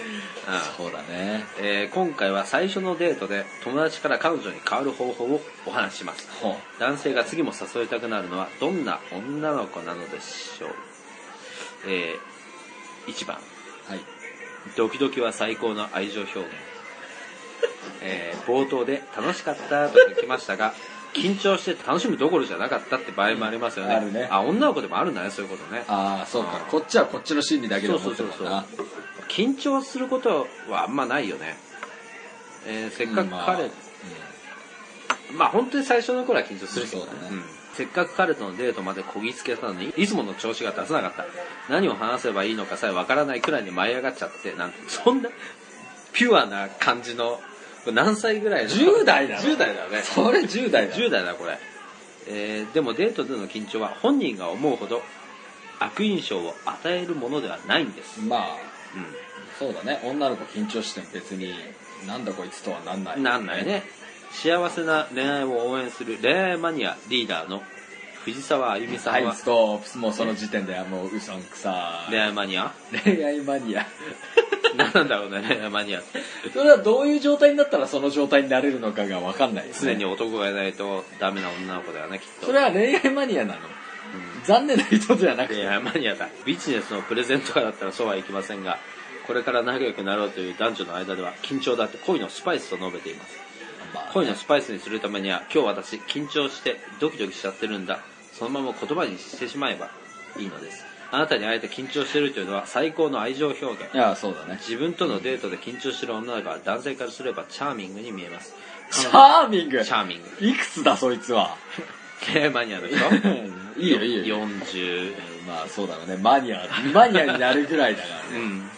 そうだね。えー今回は最初のデートで友達から彼女に変わる方法をお話しします。ほ男性が次も誘いたくなるのはどんな女の子なのでしょう、え1番。う。はい。ドキドキは最高の愛情表現、えー冒頭で楽しかったと書きましたが緊張して楽しむどころじゃなかったって場合もありますよね。あるね。あ女の子でもあるんだねそういうことね。ああ、そうか。こっちはこっちの心理だけで思ってるもんな。緊張することはあんまないよね、えーせっかくまあ彼、まあ本当に最初の頃は緊張するけどそうだね。ん。せっかく彼とのデートまでこぎつけたのにいつもの調子が出せなかった。何を話せばいいのかさえわからないくらいに舞い上がっちゃってなんてそんなピュアな感じの何歳ぐらいの？10代だろ10代だよねそれ10代だよ。10代だこれ、えーでもデートでの緊張は本人が思うほど悪印象を与えるものではないんです、まあ、うんそうだね。女の子緊張しても別に、なんだこいつとはなんない。なんない。ね幸せな恋愛を応援する恋愛マニアリーダーの藤沢あゆみさはい、んはストップ。もうその時点ではもううさんくさい。恋愛マニア？恋愛マニア。何なんだろうねマニアってそれはどういう状態になったらその状態になれるのかがわかんないよね。常に男がいないとダメな女の子だよねきっと。それは恋愛マニアなの？残念な人ではなくて。恋愛マニアだ。ビジネスのプレゼントとかだったらそうはいきませんがこれから仲良くなろうという男女の間では緊張だって恋のスパイスと述べています。まあ恋のスパイスにするためには今日私緊張してドキドキしちゃってるんだ。そのまま言葉にしてしまえばいいのですあなたに会えて緊張してるというのは最高の愛情表現いや、そうだね。自分とのデートで緊張してる女の子は男性からすればチャーミングに見えますチャーミング？チャーミングいくつだそいつは？恋愛マニアの人いいよいいよ。40まあそうだろうね。マニア、マニアになるぐらいだからね。うん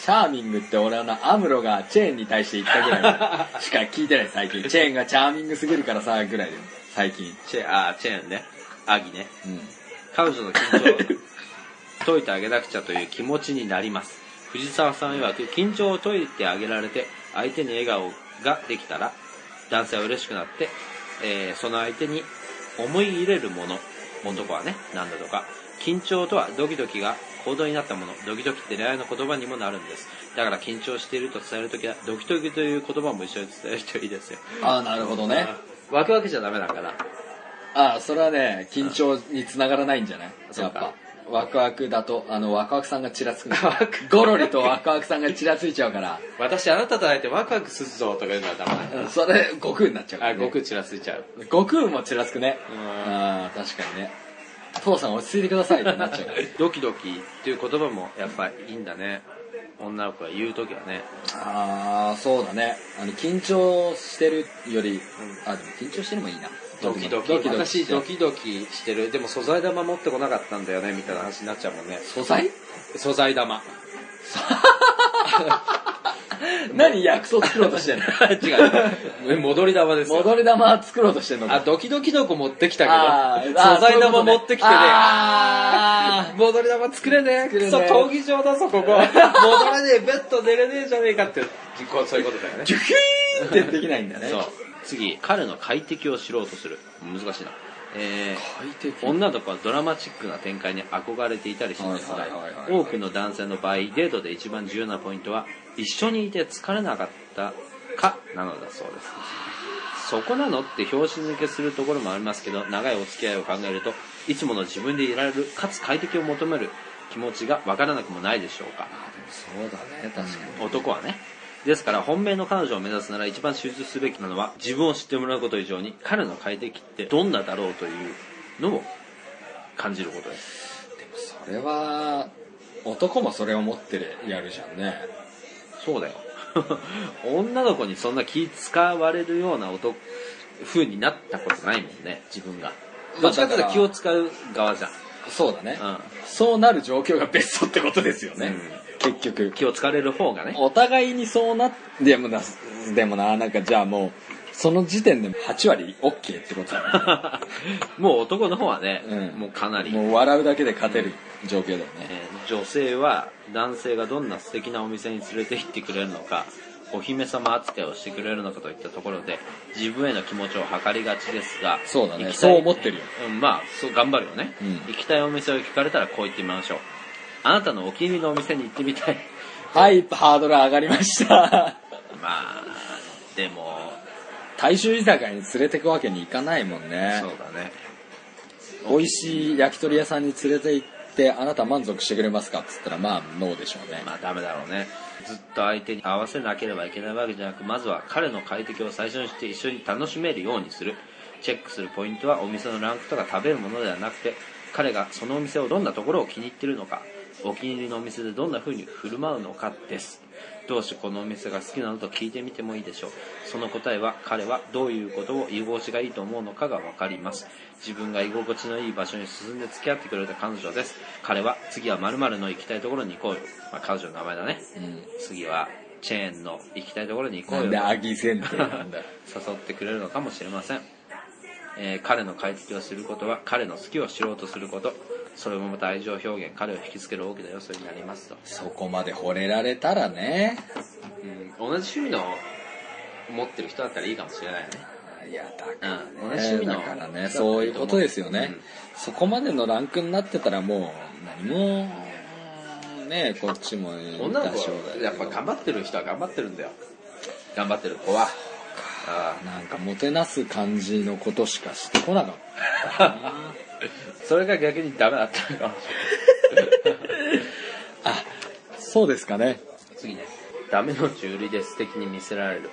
チャーミングって俺はな、アムロがチェーンに対して言ったぐらい しか聞いてない最近。チェーンがチャーミングすぎるからさ、ぐらいで。最近。チェあーチェーンねアギねうん。彼女の緊張を 解いてあげなくちゃという気持ちになります。藤沢さん曰く緊張を解いてあげられて相手に笑顔ができたら男性は嬉しくなって、えーその相手に思い入れるもの男はね何だとか緊張とはドキドキが行動になったものドキドキって恋愛の言葉にもなるんです。だから緊張していると伝えるときはドキドキという言葉も一緒に伝えるといいですよ。ああ、なるほどね。ワクワクじゃダメだからああ、それはね、緊張につながらないんじゃない？そうか。やっぱ。ワクワクだと、あの、ワクワクさんがちらつくの。ゴロリとワクワクさんがちらついちゃうから、私あなたと会えてワクワクするぞとか言うのはダメそれ、悟空になっちゃうから、あ、ね。悟空ちらついちゃう。悟空もちらつくね。うんああ、確かにね。父さん落ち着いてくださいってなっちゃうから。ドキドキっていう言葉もやっぱいいんだね。女の子が言うときはね。ああ、そうだね。あの、緊張してるより、あ、でも緊張してるのもいいな。ドキドキ。ドキドキ私ドキドキしてる。でも素材玉持ってこなかったんだよね、みたいな話になっちゃうもんね。素材？素材玉。何薬草作ろうとしてんの？違う。戻り玉ですよ。戻り玉作ろうとしてんのか？あ、ドキドキの子持ってきたけど、素材玉持ってきてね。あ 戻り玉作れねえ。クソ、闘技場だぞ、ここ。戻れねえ、ベッド寝れねえじゃねえかって、そういうことだよねー。ギュヒーンってできないんだね。そう。次、彼の快適を知ろうとする。難しいな。えー快適。女の子はドラマチックな展開に憧れていたりしますが多くの男性の場合デートで一番重要なポイントは一緒にいて疲れなかったかなのだそうです。そこなのって拍子抜けするところもありますけど長いお付き合いを考えるといつもの自分でいられるかつ快適を求める気持ちがわからなくもないでしょうか。そうだね確かに。男はねですから本命の彼女を目指すなら一番集中すべきなのは自分を知ってもらうこと以上に彼の快適ってどんなだろうというのを感じることです。それは男もそれを持ってやるじゃんね。そうだよ。女の子にそんな気使われるような男風になったことないもんね自分が。どっちかというと気を使う側じゃん、そうだね、うん。そうなる状況がベストってことですよね、結局。気を使われる方がね。お互いにそうなでもなでもななんかじゃあもうその時点で8割 OK ってことだ もう男の方はね、うん。もうかなり、ねもう笑うだけで勝てる状況だよね、えー女性は男性がどんな素敵なお店に連れて行ってくれるのかお姫様扱いをしてくれるのかといったところで自分への気持ちを測りがちですがそうだね。そう思ってるよ。うん、まあそう頑張るよね、うん。行きたいお店を聞かれたらこう言ってみましょうあなたのお気に入りのお店に行ってみたい。はいハードル上がりました。まあでも。大衆居酒屋に連れてくわけにいかないもんね。そうだね。美味しい焼き鳥屋さんに連れて行ってあなた満足してくれますかっつったらまあノーでしょうね。まあダメだろうね。ずっと相手に合わせなければいけないわけじゃなくまずは彼の快適を最初にして一緒に楽しめるようにする。チェックするポイントはお店のランクとか食べるものではなくて彼がそのお店をどんなところを気に入ってるのかお気に入りのお店でどんな風に振る舞うのかです。どうしてこのお店が好きなのと聞いてみてもいいでしょう。その答えは彼はどういうことを居心地がいいと思うのかが分かります。自分が居心地のいい場所に進んで付き合ってくれた彼女です。彼は次は〇〇の行きたいところに行こうよ、まあ、彼女の名前だね。うん。次はチェーンの行きたいところに行こうよ。なんでアなんだ。誘ってくれるのかもしれません、えー彼の快適をすることは彼の好きを知ろうとすることそれもまた愛情表現彼を引きつける大きな要素になりますと、そこまで惚れられたらね。うん、同じ趣味の持ってる人だったらいいかもしれないよね。いやだからね,、うん。同じ趣味のだからねそういうことですよね、うん。そこまでのランクになってたらもう何もねこっちも女の子やっぱ頑張ってる人は頑張ってるんだよ。頑張ってる子は。あなんかもてなす感じのことしかしてこなかった それが逆にダメだったのかもし あそうですかね。れない次ね。ダメの中売で素敵に見せられる。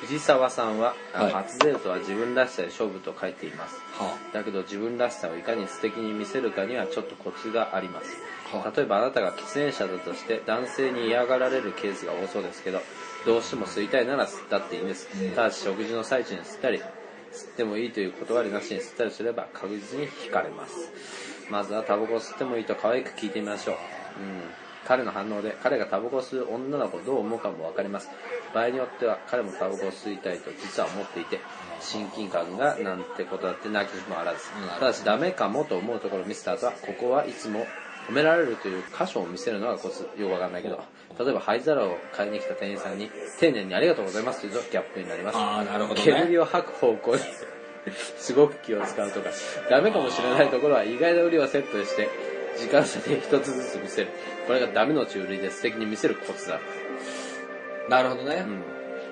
藤沢さんは、あはい。初デートは自分らしさで勝負と書いています。はだけど自分らしさをいかに素敵に見せるかにはちょっとコツがあります。は例えばあなたが喫煙者だとして男性に嫌がられるケースが多そうですけどどうしても吸いたいなら吸ったっていいんです、うん。ただし食事の最中に吸ったり吸ってもいいという断りなしに吸ったりすれば確実に惹かれます。まずはタバコを吸ってもいいと可愛く聞いてみましょう、うん、彼の反応で彼がタバコを吸う女の子をどう思うかも分かります。場合によっては彼もタバコを吸いたいと実は思っていて親近感がなんてことだって泣きもあらず。うん。ただしダメかもと思うところを見せた後はここはいつも褒められるという箇所を見せるのがコツ。よくわかんないけど例えば灰皿を買いに来た店員さんに丁寧にありがとうございますというとギャップになります。あーなるほどね。煙を吐く方向に すごく気を使うとかダメかもしれないところは意外な売りをセットして時間差で一つずつ見せる。これがダメの中類で素敵に見せるコツだ、なるほどね。うん、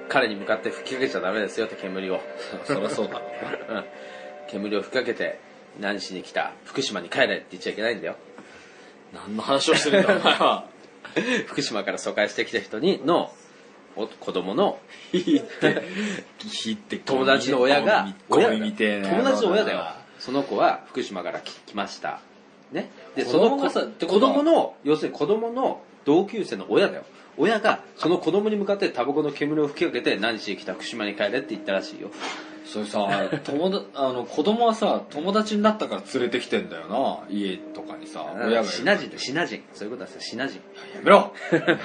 彼に向かって吹きかけちゃダメですよって煙を。そりゃそうだ。うん。煙を吹きかけて何しに来た？福島に帰れって言っちゃいけないんだよ。何の話をしてるんだお前は 福島から疎開してきた人にのお子供のひって。ひって。友達の親が親友達の親だよ。その子は福島から来来ました。ね。でその子子供の要するに子供の同級生の親だよ。親がその子供に向かってタバコの煙を吹きかけて何しに来た？福島に帰れって言ったらしいよそれさ友達 あの子供はさ友達になったから連れてきてんだよな。家とかにさ親がシナ人シナ人そういうことですよ。シナ人やめろ。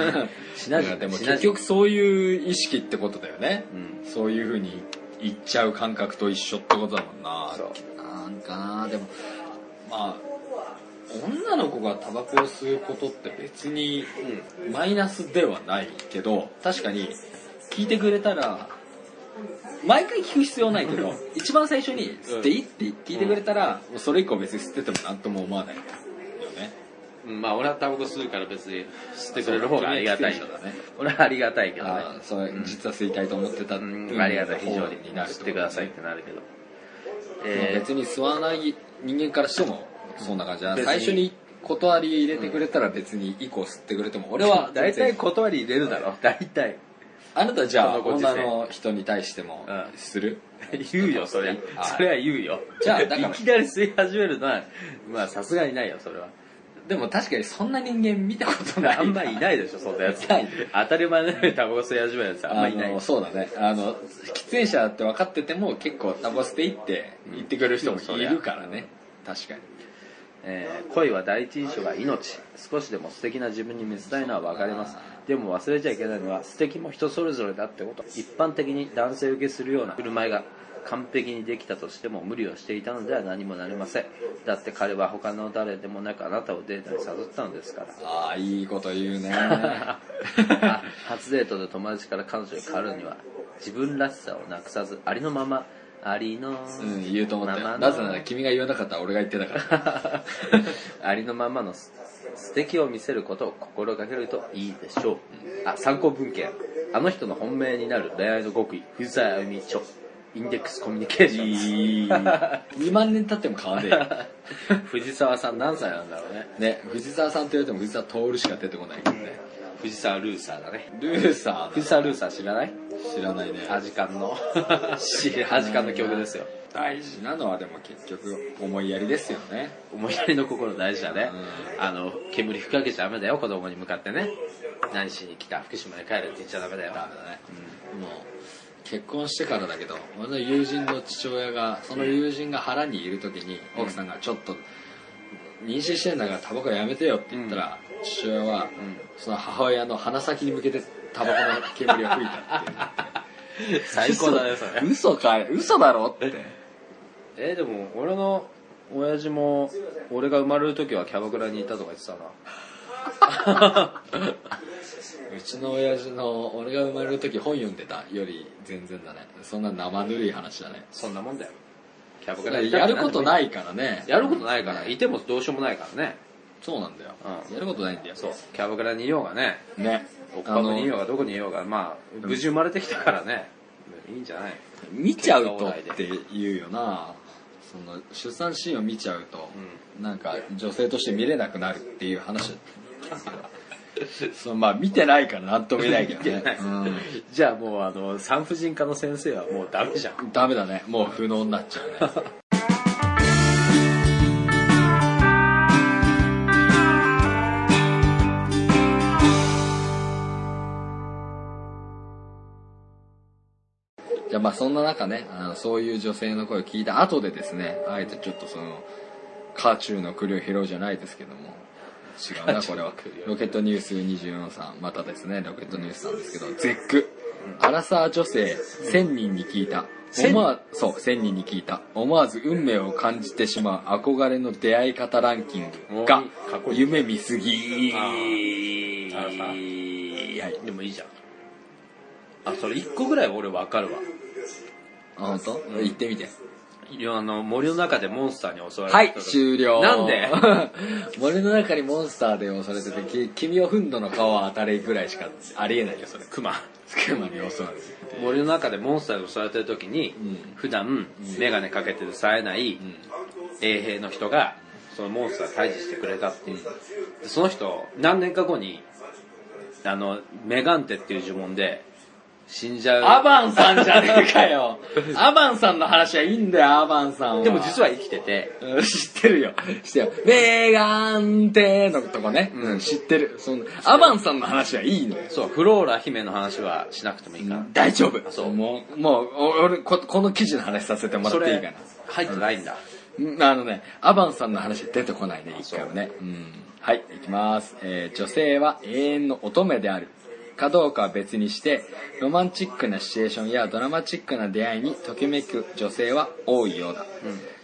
シナ人でも結局そういう意識ってことだよね、うん。そういうふうに言っちゃう感覚と一緒ってことだもんな。そう。なんかなでもまあ女の子がタバコを吸うことって別にマイナスではないけど確かに聞いてくれたら毎回聞く必要ないけど一番最初に「吸っていい?」って聞いてくれたら、もうそれ以降別に吸ってても何とも思わないよね。うん。まあ俺はタバコ吸うから別に吸ってくれる方がありがたいそうだね。俺はありがたいけどね。それ実は吸いたいと思ってたう。ん。ありがたい非常に。になる吸ってくださいってなるけど。まあえ別に吸わない人間からしてもそんな感じだ最初に断り入れてくれたら別に以降吸ってくれても俺は 大体断り入れるだろ。大体あなたじゃあ女の人に対してもうん。する？言うよそれ。あそれは言うよ。じゃあだから。いきなり吸い始めるのはまあさすがにないよそれは。でも確かにそんな人間見たことない。あんまいないでしょそんなやつ当たり前のようにタバコ吸い始めるやつあんまいない。そうだね。あの喫煙者って分かってても結構タバコ吸っていいって言ってくれる人もいるからね。確かに。えー恋は第一印象が命。少しでも素敵な自分に見せたいのは分かりますでも忘れちゃいけないのは素敵も人それぞれだってこと。一般的に男性受けするような振る舞いが完璧にできたとしても無理をしていたのでは何もなりません。だって彼は他の誰でもなくあなたをデータに誘ったのですから。ああいいこと言うね。あ初デートで友達から彼女に変わるには自分らしさをなくさずありのままありのうん言うと思ったなぜなら君が言わなかったら俺が言ってたから。ありのままのす素敵を見せることを心がけるといいでしょう。あ、参考文献。あの人の本命になる恋愛の極意、藤沢あゆみ著。インデックスコミュニケーション。2万年経っても変わんねえよ 藤沢さん何歳なんだろうね。ね藤沢さんって言われても藤沢徹しか出てこないけどね藤沢ルーサーだね。ルーサー藤沢ルーサー知らない？知らないねアジカンの。アジカンの曲ですよ。大事なのはでも結局思いやりですよね。思いやりの心大事だね。うあの、煙吹きかけちゃダメだよ、子供に向かってね。何しに来た？福島に帰るって言っちゃダメだよ。ダメだね、もう結婚してからだけど俺の友人の父親がその友人が腹にいる時に奥さんがちょっと妊娠してんだからタバコやめてよって言ったら、父親は、その母親の鼻先に向けてタバコの煙を吹いたっていう。最高だね、それ。嘘かい？嘘だろってえーでも俺の親父も俺が生まれる時はキャバクラにいたとか言ってたな。うちの親父の俺が生まれる時本読んでた。より全然だね。そんな生ぬるい話だね。そんなもんだよ。キャバクラにいたやることないいからね。やることないから。いてもどうしようもないからね。そうなんだよ、うん。やることないんだよ。そう。キャバクラにいようがね。ね。おっぱくにいようがどこにいようがまあ無事生まれてきたからね。いいんじゃない。見ちゃうとって言うよなその出産シーンを見ちゃうと、なんか女性として見れなくなるっていう話だそのまあ見てないからなんとも言えないけどね。見てない。じゃあもうあの産婦人科の先生はもうダメじゃんうん、ダメだね。もう不能になっちゃうねじゃあまあそんな中ねあのそういう女性の声を聞いた後でですねあえてちょっとそのカーチューの栗を拾うじゃないですけども違うなこれは。ロケットニュース24さんまたですねロケットニュースさんですけど絶句。アラサー女性1000人に聞いた。思わそう1000人に聞いた。思わず運命を感じてしまう憧れの出会い方ランキングが夢見すぎあアラサはい。でもいいじゃんあそれ1個ぐらい俺分かるわ。あ本当、言ってみて。いやあの森の中でモンスターに襲われはい終了。なんで？森の中にモンスターで襲われててき君をフンドの顔は当たれぐらいしかありえないよそれ。クマクマに襲われて。森の中でモンスターに襲われてる時に、うん。普段眼鏡かけてる冴えない衛兵の人がそのモンスターを退治してくれたっていう、でその人何年か後にあのメガンテっていう呪文で死んじゃう。アバンさんじゃねえかよ。アバンさんの話はいいんだよアバンさんは。でも実は生きてて。うん知ってるよ。知ってるよ。メガンテのとこね、うん。うん、知ってる。そのアバンさんの話はいいのよ。そうフローラ姫の話はしなくてもいいから、大丈夫。そう。もうもうお俺ここの記事の話させてもらそっていいかれ入ってないんだ、なあのねアバンさんの話出てこないね一回もね。う。ん。はいいきます、えー女性は永遠の乙女であるかどうかは別にしてロマンチックなシチュエーションやドラマチックな出会いにときめく女性は多いようだ、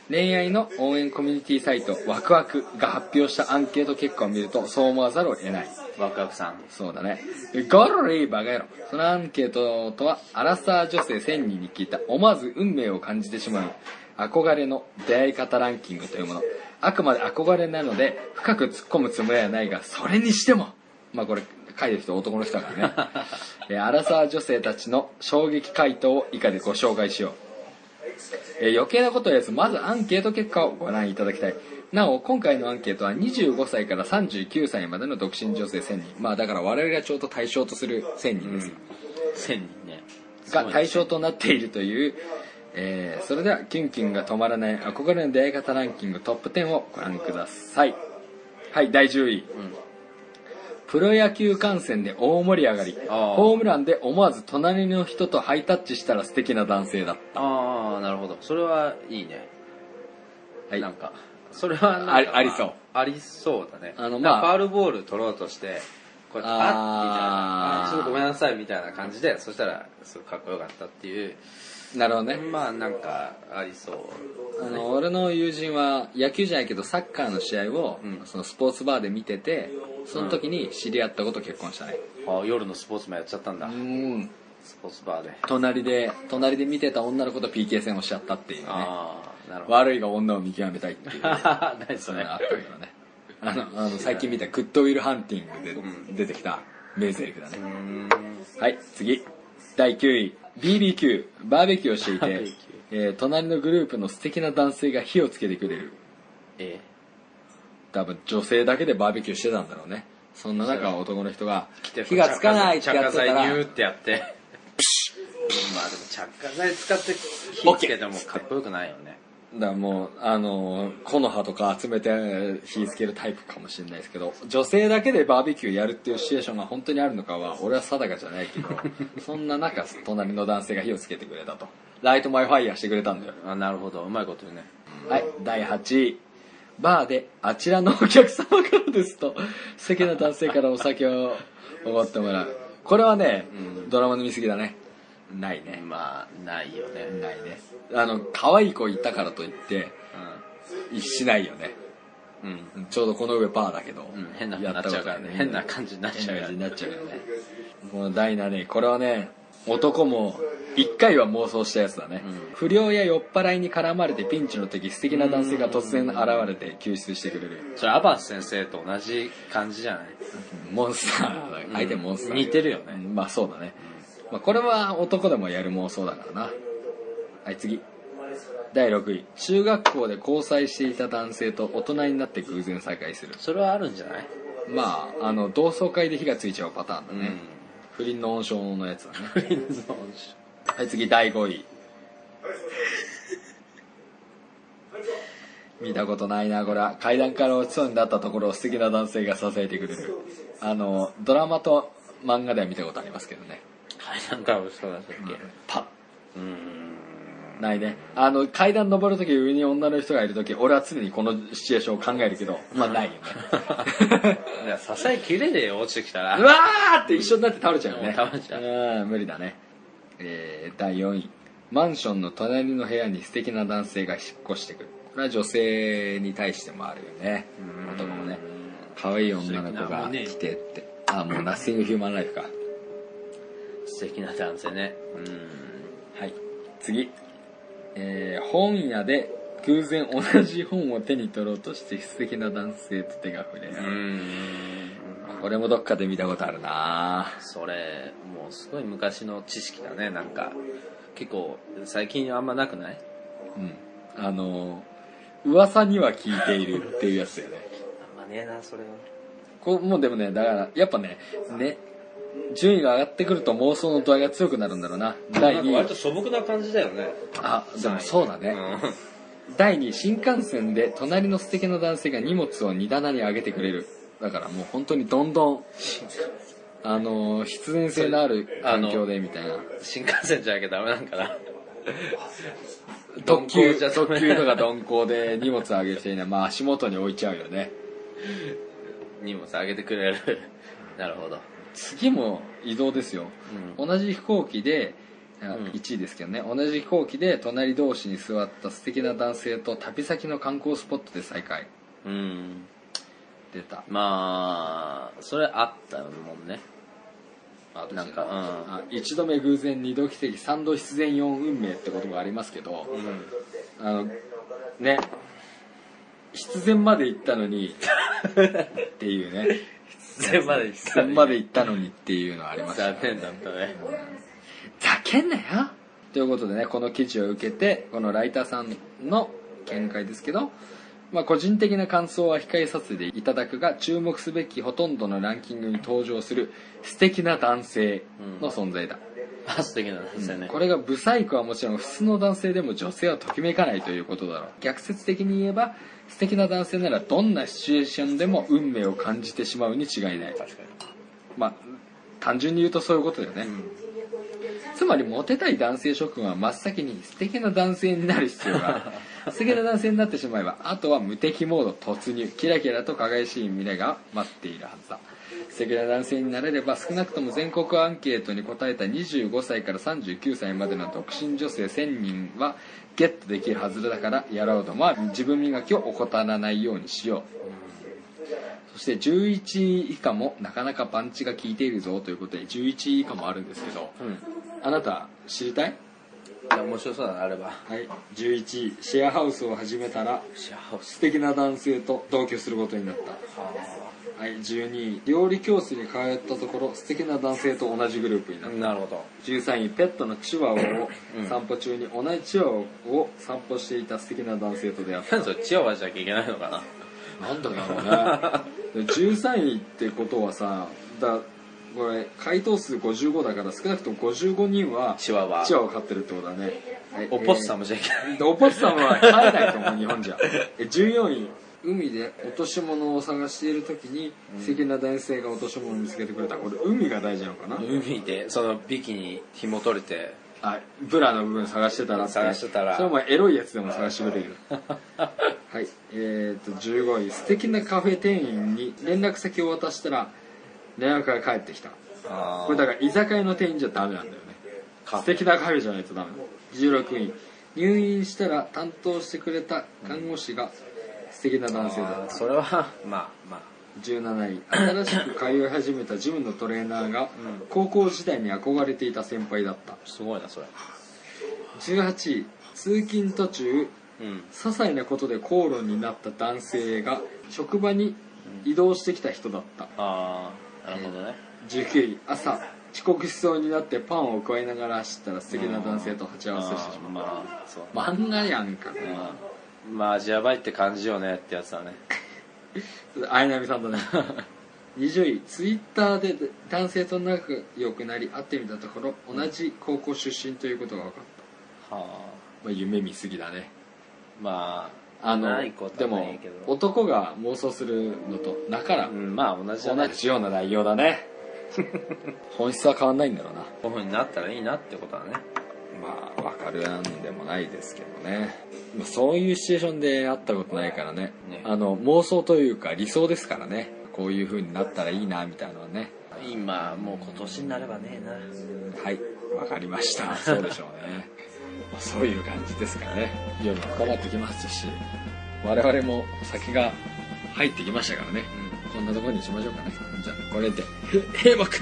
恋愛の応援コミュニティサイトワクワクが発表したアンケート結果を見るとそう思わざるを得ないワクワクさんそうだね。ゴロリーバカ野郎。そのアンケートとは、アラサー女性1000人に聞いた、思わず運命を感じてしまう、憧れの出会い方ランキングというもの。あくまで憧れなので、深く突っ込むつもりはないが、それにしても、まあこれ、書いてる人男の人だからね。えーアラサー女性たちの衝撃回答を以下でご紹介しよう。えー余計なことを言わず、まずアンケート結果をご覧いただきたい。なお、今回のアンケートは25歳から39歳までの独身女性1000人。まあだから我々がちょうど対象とする1000人です。1000人ねが対象となっているという、えーそれではキュンキュンが止まらない憧れの出会い方ランキングトップ10をご覧ください。はい、第10位。プロ野球観戦で大盛り上がり、ホームランで思わず隣の人とハイタッチしたら素敵な男性だっああなるほど。それはいいね。た。はい。なんかそれはなんかありありそう。ありそうだね。あのまあ。ファールボール取ろうとしてこうやってあっみたいなあちょっとごめんなさいみたいな感じでそしたらすごいかっこよかったっていうなるほどね。まあなんかありそうあの、俺の友人は野球じゃないけどサッカーの試合を、うんそのスポーツバーで見てて、その時に知り合ったこと結婚したね。あ夜のスポーツもやっちゃったんだうん。スポーツバーで隣で、隣で見てた女の子と PK 戦をしちゃったっていうね。ああなるほど悪いが女を見極めたいっていう。何それあったけどね。あの、あの最近見たグッドウィルハンティングで出てきた名台詞だねはい、次。第9位。BBQ、バーベキューをしていてバーベキュー、えー隣のグループの素敵な男性が火をつけてくれる。え多分女性だけでバーベキューしてたんだろうね。そんな中、男の人が火がつかないってやってたら、着火剤ニューってやって。まあでも着火剤使って火つけてもかっこよくないよねだもう、あのー、木の葉とか集めて火つけるタイプかもしれないですけど、女性だけでバーベキューやるっていうシチュエーションが本当にあるのかは、俺は定かじゃないけど、そんな中、隣の男性が火をつけてくれたと。 Light my fire してくれたんだよ。あなるほどうまいこと言うねはい、第8位。バーで、あちらのお客様からですと、素敵な男性からお酒をおごってもらう。これはね、うんドラマの見過ぎだね。ないね。まあないよね。ないね。あの、可愛い子いたからといって、しないよね。うん。うんちょうどこの上バーだけど、うん。変な風になっちゃうからね。変な感じになっちゃうよ感じになっちゃうよね。この第7位これはね男も1回は妄想したやつだね、うん。不良や酔っ払いに絡まれてピンチの時素敵な男性が突然現れて救出してくれる。それアバンス先生と同じ感じじゃない？モンスター相手モンスター、似てるよね。うん。まあそうだね、まあ、これは男でもやる妄想だからな。はい次。第6位。中学校で交際していた男性と大人になって偶然再会する。それはあるんじゃない？まああの同窓会で火がついちゃうパターンだね、うん不倫の温床のやつだね。フリンズのはい次。第5位。見たことないなこれは。階段から落ちそうになったところを素敵な男性が支えてくれる。あのドラマと漫画では見たことありますけどね階段から落ちそうだったっけパッうーん。ないね。あの階段登るとき上に女の人がいるとき俺は常にこのシチュエーションを考えるけどまあないよね。いや支えきれねえよ落ちてきたら。うわーって一緒になって倒れちゃうよね。倒れちゃう。うん無理だね。えー、第4位マンションの隣の部屋に素敵な男性が引っ越してくる。これは女性に対してもあるよね。うん。男もね。可愛い女の子が来てって。あもうナッシングヒューマンライフか素敵な男性ね。うん。はい。次。えー、本屋で偶然同じ本を手に取ろうとして素敵な男性と手が触れ合う、うーん。これもどっかで見たことあるな。それもうすごい昔の知識だね。なんか結構最近あんまなくない？うん。あの噂には聞いているっていうやつだよね。あんまねえなそれは。こうもうでもねだからやっぱねね順位が上がってくると妄想の度合いが強くなるんだろうな。第2位。素朴な感じだよね。あでもそうだね、う第2位新幹線で隣の素敵な男性が荷物を荷棚に上げてくれる。だからもう本当にどんどんあの必然性のある環境でみたいな。ん新幹線じゃなきゃダメなんかな。特急特急とか鈍行で荷物上げる人いない。まあ足元に置いちゃうよね。荷物あげてくれる。なるほど次も移動ですよ、うん。同じ飛行機であうん。1位ですけどね。同じ飛行機で隣同士に座った素敵な男性と旅先の観光スポットで再会。うん。出た。まあそれあったもんね。あなんかあ一度目偶然二度奇跡三度必然四運命ってことがありますけど、うん。あのね。必然まで行ったのに っていうね必然まで必然まで行ったのにっていうのはありましたね。残念だったね。ざけんなよ。ということでねこの記事を受けてこのライターさんの見解ですけど、まあ、個人的な感想は控えさせていただくが注目すべきほとんどのランキングに登場する素敵な男性の存在だ、あ素敵なですよね。これがブサイクはもちろん普通の男性でも女性はときめかないということだろう。逆説的に言えば素敵な男性ならどんなシチュエーションでも運命を感じてしまうに違いない。確かまあ単純に言うとそういうことだよね、につまりモテたい男性諸君は真っ先に素敵な男性になる必要がある 素敵な男性になってしまえばあとは無敵モード突入キラキラと輝かしい未来が待っているはずだ素敵な男性になれれば少なくとも全国アンケートに答えた25歳から39歳までの独身女性1000人はゲットできるはずだからやろうとは自分磨きを怠らないようにしよう。そして11位以下もなかなかパンチが効いているぞということで11位以下もあるんですけどうん。あなた知りたい？面白そうなのあれば。はい。11位シェアハウスを始めたらシェアハウス。素敵な男性と同居することになった。はい12位。料理教室に通ったところ素敵な男性と同じグループになった。なるほど。13位ペットのチワワをうん。散歩中に同じチワワを散歩していた素敵な男性と出会った。なんでそれチワワじゃなきゃいけないのかな。なんだろうね。13位ってことはさだこれ回答数55だから少なくとも55人はチワワ。チワワを飼ってるってことだね、はい。オポッサムじゃいけない。でオポッサムは飼えないと思う日本じゃ。え14位海で落とし物を探している時に素敵な男性が落とし物を見つけてくれた。これ海が大事なのかな？海でそのビキに紐取れてあブラの部分探してたら探してたら。それはもうエロいやつでも探してくれる はい。えー、と15位。素敵なカフェ店員に連絡先を渡したら連絡が返ってきた。あこれだから居酒屋の店員じゃダメなんだよね。カ素敵なカフェじゃないとダメ16位。入院したら担当してくれた看護師が素敵な男性だ。ったそれはまあ まあ。17位 新しく通い始めたジムのトレーナーが高校時代に憧れていた先輩だった。すごいなそれ。18位通勤途中うん。些細なことで口論になった男性が職場に移動してきた人だった。ああなるほどね。19位朝遅刻しそうになってパンを加えながら走ったら素敵な男性と鉢合わせしてしまうまあ漫画やんか。うんまあ味やばいって感じよねってやつだね。あいなみさんとね 20位ツイッターで男性と仲良くなり会ってみたところ同じ高校出身ということが分かった、はまあ、夢見すぎだね。あまああのでも男が妄想するのと中からうんまあ同じ同じような内容だね。本質は変わんないんだろうな。こういう風になったらいいなってことだねまあ分かるなんでもないですけどね。まあそういうシチュエーションで会ったことないからね。ね。あの妄想というか理想ですからね。こういう風になったらいいなみたいなのはね。今もう今年になればねえな。はい。わかりました。そうでしょうね。まあそういう感じですかね。夜も深まってきますし我々も先が入ってきましたからね。こんなところにしましょうかね。じゃあこれで閉幕